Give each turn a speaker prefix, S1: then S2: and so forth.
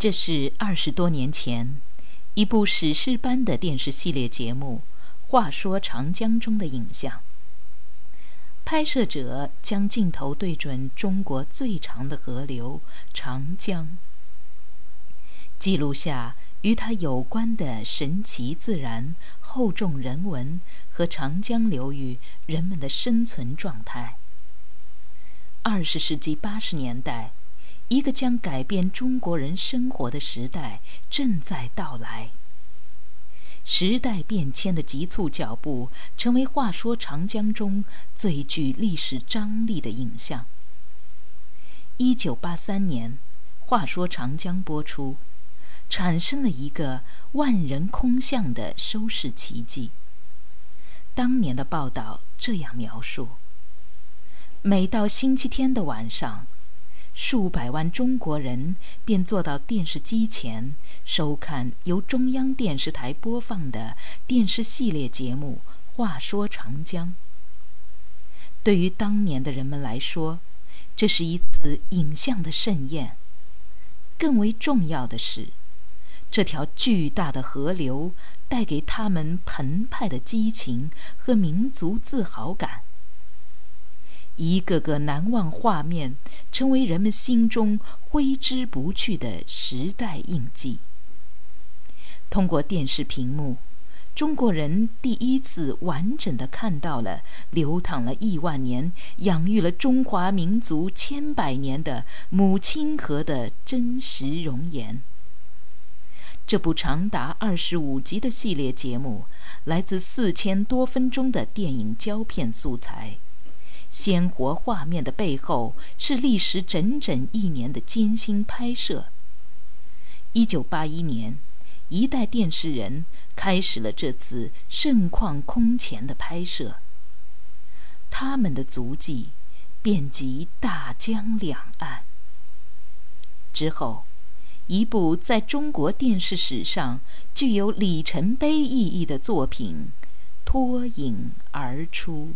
S1: 这是二十多年前一部史诗般的电视系列节目《话说长江》中的影像。拍摄者将镜头对准中国最长的河流长江，记录下与它有关的神奇自然、厚重人文和长江流域人们的生存状态。二十世纪八十年代，一个将改变中国人生活的时代正在到来。时代变迁的急促脚步，成为《话说长江》中最具历史张力的影像。一九八三年，《话说长江》播出，产生了一个万人空巷的收视奇迹。当年的报道这样描述：每到星期天的晚上。数百万中国人便坐到电视机前，收看由中央电视台播放的电视系列节目《话说长江》。对于当年的人们来说，这是一次影像的盛宴。更为重要的是，这条巨大的河流带给他们澎湃的激情和民族自豪感。一个个难忘画面，成为人们心中挥之不去的时代印记。通过电视屏幕，中国人第一次完整的看到了流淌了亿万年、养育了中华民族千百年的母亲河的真实容颜。这部长达二十五集的系列节目，来自四千多分钟的电影胶片素材。鲜活画面的背后，是历时整整一年的艰辛拍摄。一九八一年，一代电视人开始了这次盛况空前的拍摄。他们的足迹遍及大江两岸。之后，一部在中国电视史上具有里程碑意义的作品脱颖而出。